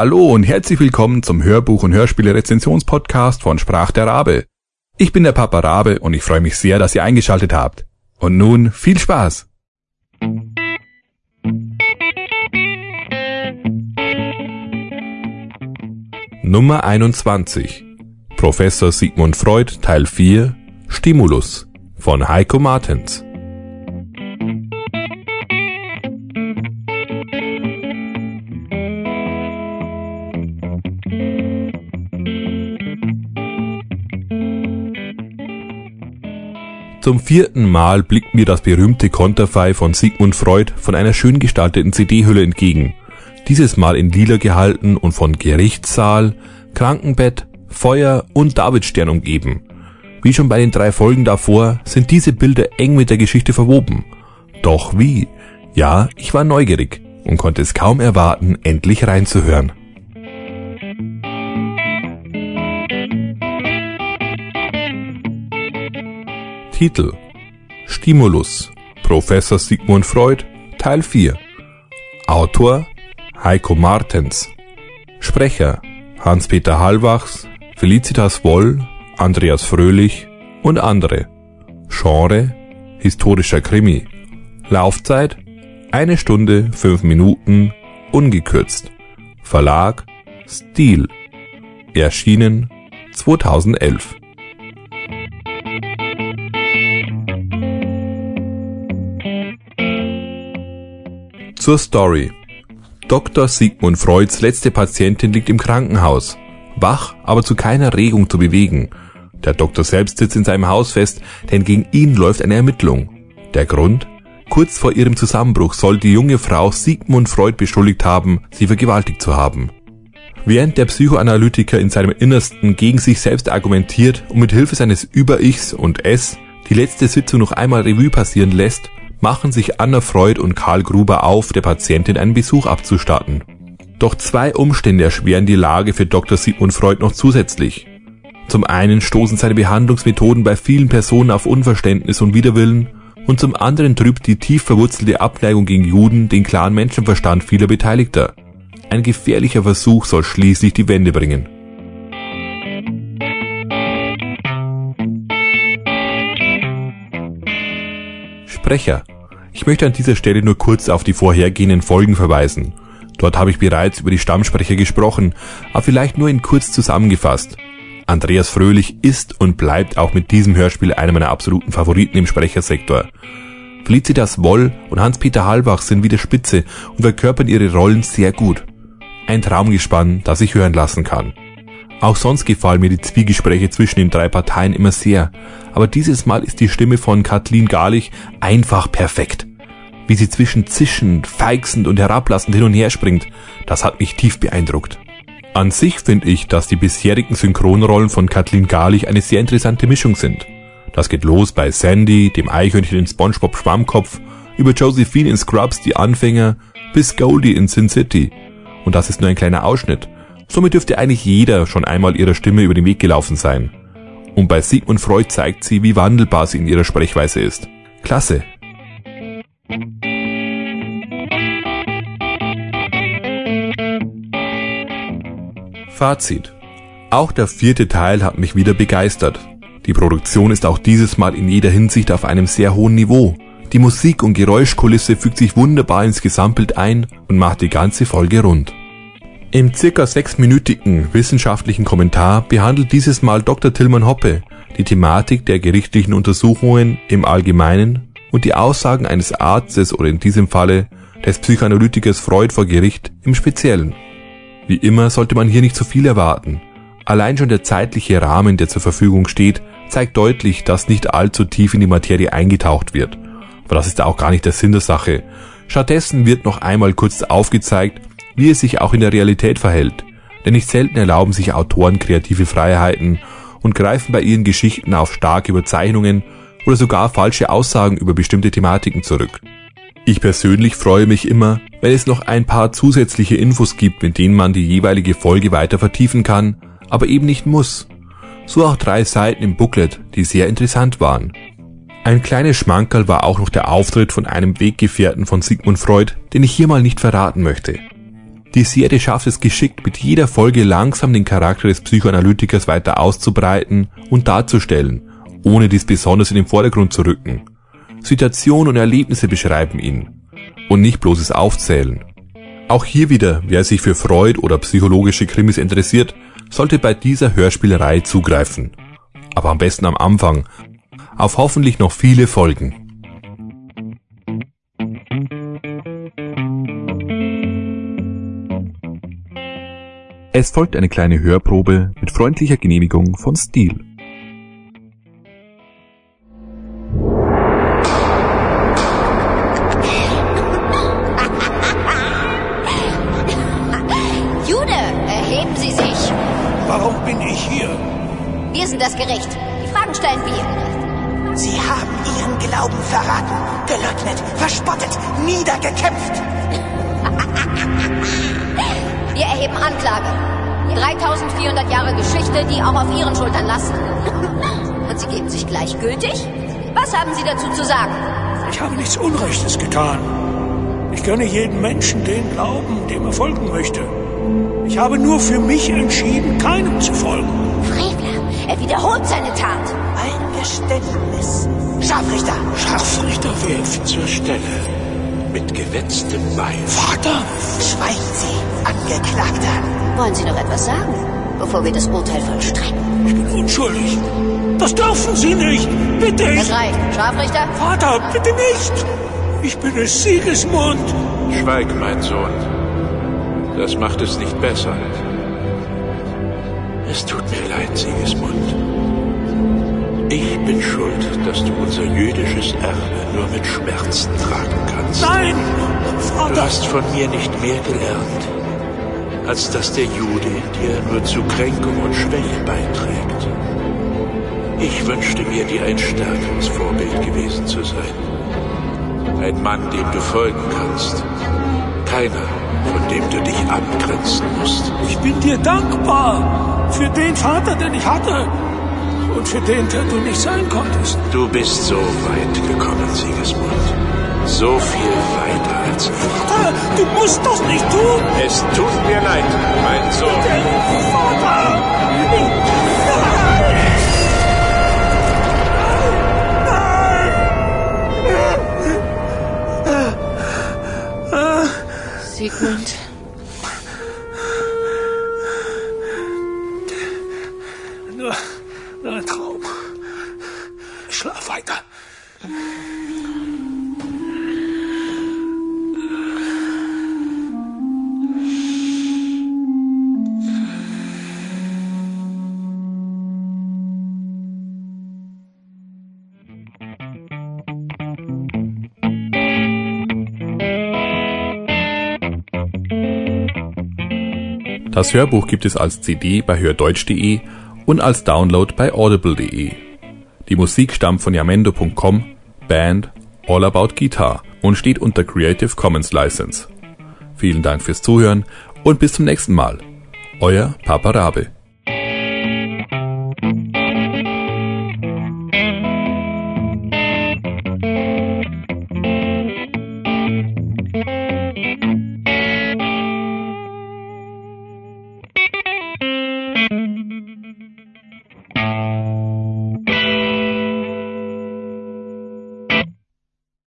Hallo und herzlich willkommen zum Hörbuch- und Hörspiele-Rezensionspodcast von Sprach der Rabe. Ich bin der Papa Rabe und ich freue mich sehr, dass ihr eingeschaltet habt. Und nun viel Spaß! Nummer 21 Professor Sigmund Freud Teil 4 Stimulus von Heiko Martens Zum vierten Mal blickt mir das berühmte Konterfei von Sigmund Freud von einer schön gestalteten CD-Hülle entgegen. Dieses Mal in lila gehalten und von Gerichtssaal, Krankenbett, Feuer und Davidstern umgeben. Wie schon bei den drei Folgen davor sind diese Bilder eng mit der Geschichte verwoben. Doch wie? Ja, ich war neugierig und konnte es kaum erwarten, endlich reinzuhören. Titel Stimulus Professor Sigmund Freud Teil 4 Autor Heiko Martens. Sprecher Hans-Peter Hallwachs, Felicitas Woll, Andreas Fröhlich und andere. Genre Historischer Krimi. Laufzeit eine Stunde fünf Minuten ungekürzt. Verlag Stil. Erschienen 2011 Zur Story. Dr. Sigmund Freuds letzte Patientin liegt im Krankenhaus. Wach, aber zu keiner Regung zu bewegen. Der Doktor selbst sitzt in seinem Haus fest, denn gegen ihn läuft eine Ermittlung. Der Grund? Kurz vor ihrem Zusammenbruch soll die junge Frau Sigmund Freud beschuldigt haben, sie vergewaltigt zu haben. Während der Psychoanalytiker in seinem Innersten gegen sich selbst argumentiert und mit Hilfe seines Über-Ichs und S die letzte Sitzung noch einmal Revue passieren lässt, machen sich Anna Freud und Karl Gruber auf, der Patientin einen Besuch abzustatten. Doch zwei Umstände erschweren die Lage für Dr. Sigmund Freud noch zusätzlich. Zum einen stoßen seine Behandlungsmethoden bei vielen Personen auf Unverständnis und Widerwillen und zum anderen trübt die tief verwurzelte Abneigung gegen Juden den klaren Menschenverstand vieler Beteiligter. Ein gefährlicher Versuch soll schließlich die Wende bringen. Sprecher. Ich möchte an dieser Stelle nur kurz auf die vorhergehenden Folgen verweisen. Dort habe ich bereits über die Stammsprecher gesprochen, aber vielleicht nur in kurz zusammengefasst. Andreas Fröhlich ist und bleibt auch mit diesem Hörspiel einer meiner absoluten Favoriten im Sprechersektor. Felicitas Woll und Hans-Peter Halbach sind wieder spitze und verkörpern ihre Rollen sehr gut. Ein Traumgespann, das ich hören lassen kann. Auch sonst gefallen mir die Zwiegespräche zwischen den drei Parteien immer sehr, aber dieses Mal ist die Stimme von Kathleen Garlich einfach perfekt. Wie sie zwischen zischend, feixend und herablassend hin und her springt, das hat mich tief beeindruckt. An sich finde ich, dass die bisherigen Synchronrollen von Kathleen Garlich eine sehr interessante Mischung sind. Das geht los bei Sandy, dem Eichhörnchen in SpongeBob Schwammkopf, über Josephine in Scrubs, die Anfänger, bis Goldie in Sin City. Und das ist nur ein kleiner Ausschnitt. Somit dürfte eigentlich jeder schon einmal ihrer Stimme über den Weg gelaufen sein. Und bei Sigmund Freud zeigt sie, wie wandelbar sie in ihrer Sprechweise ist. Klasse. Fazit. Auch der vierte Teil hat mich wieder begeistert. Die Produktion ist auch dieses Mal in jeder Hinsicht auf einem sehr hohen Niveau. Die Musik und Geräuschkulisse fügt sich wunderbar ins Gesamtbild ein und macht die ganze Folge rund. Im circa sechsminütigen wissenschaftlichen Kommentar behandelt dieses Mal Dr. Tillmann Hoppe die Thematik der gerichtlichen Untersuchungen im Allgemeinen und die Aussagen eines Arztes oder in diesem Falle des Psychoanalytikers Freud vor Gericht im Speziellen. Wie immer sollte man hier nicht zu viel erwarten. Allein schon der zeitliche Rahmen, der zur Verfügung steht, zeigt deutlich, dass nicht allzu tief in die Materie eingetaucht wird. Aber das ist auch gar nicht der Sinn der Sache. Stattdessen wird noch einmal kurz aufgezeigt, wie es sich auch in der Realität verhält. Denn nicht selten erlauben sich Autoren kreative Freiheiten und greifen bei ihren Geschichten auf starke Überzeichnungen oder sogar falsche Aussagen über bestimmte Thematiken zurück. Ich persönlich freue mich immer, wenn es noch ein paar zusätzliche Infos gibt, mit denen man die jeweilige Folge weiter vertiefen kann, aber eben nicht muss. So auch drei Seiten im Booklet, die sehr interessant waren. Ein kleines Schmankerl war auch noch der Auftritt von einem Weggefährten von Sigmund Freud, den ich hier mal nicht verraten möchte. Die Serie schafft es geschickt, mit jeder Folge langsam den Charakter des Psychoanalytikers weiter auszubreiten und darzustellen, ohne dies besonders in den Vordergrund zu rücken. Situationen und Erlebnisse beschreiben ihn und nicht bloßes Aufzählen. Auch hier wieder, wer sich für Freud oder psychologische Krimis interessiert, sollte bei dieser Hörspielerei zugreifen. Aber am besten am Anfang, auf hoffentlich noch viele Folgen. Es folgt eine kleine Hörprobe mit freundlicher Genehmigung von Steel. Jude, erheben Sie sich. Warum bin ich hier? Wir sind das Gericht. Die Fragen stellen wir. Sie haben Ihren Glauben verraten, geleugnet, verspottet, niedergekämpft. Wir erheben Anklage. 3400 Jahre Geschichte, die auch auf Ihren Schultern lasten. Und Sie geben sich gleichgültig? Was haben Sie dazu zu sagen? Ich habe nichts Unrechtes getan. Ich gönne jedem Menschen den Glauben, dem er folgen möchte. Ich habe nur für mich entschieden, keinem zu folgen. Frevler, er wiederholt seine Tat. Ein Geständnis. Scharfrichter. Scharfrichter wirft zur Stelle. Gewetztem Bein. Vater! Schweigen Sie, Angeklagter. Wollen Sie noch etwas sagen, bevor wir das Urteil vollstrecken? Ich bin unschuldig. Das dürfen Sie nicht. Bitte. Das reicht. Scharfrichter? Vater, bitte nicht. Ich bin es Sigismund. Schweig, mein Sohn. Das macht es nicht besser. Es tut mir leid, Sigismund. Ich bin schuld, dass du unser jüdisches Erbe nur mit Schmerzen tragen kannst. Nein! Du Vater! hast von mir nicht mehr gelernt, als dass der Jude in dir nur zu Kränkung und Schwäche beiträgt. Ich wünschte mir, dir ein stärkeres Vorbild gewesen zu sein. Ein Mann, dem du folgen kannst. Keiner, von dem du dich abgrenzen musst. Ich bin dir dankbar für den Vater, den ich hatte und für den, du nicht sein konntest. Du bist so weit gekommen, Sigismund. So viel weiter als ich. Vater, du musst das nicht tun! Es tut mir leid, mein Sohn. Vater! Sigmund. Nur, nur ein Traum. Schlaf weiter. Das Hörbuch gibt es als CD bei hördeutsch.de und als Download bei audible.de. Die Musik stammt von yamendo.com, Band All About Guitar und steht unter Creative Commons License. Vielen Dank fürs Zuhören und bis zum nächsten Mal. Euer Papa Rabe.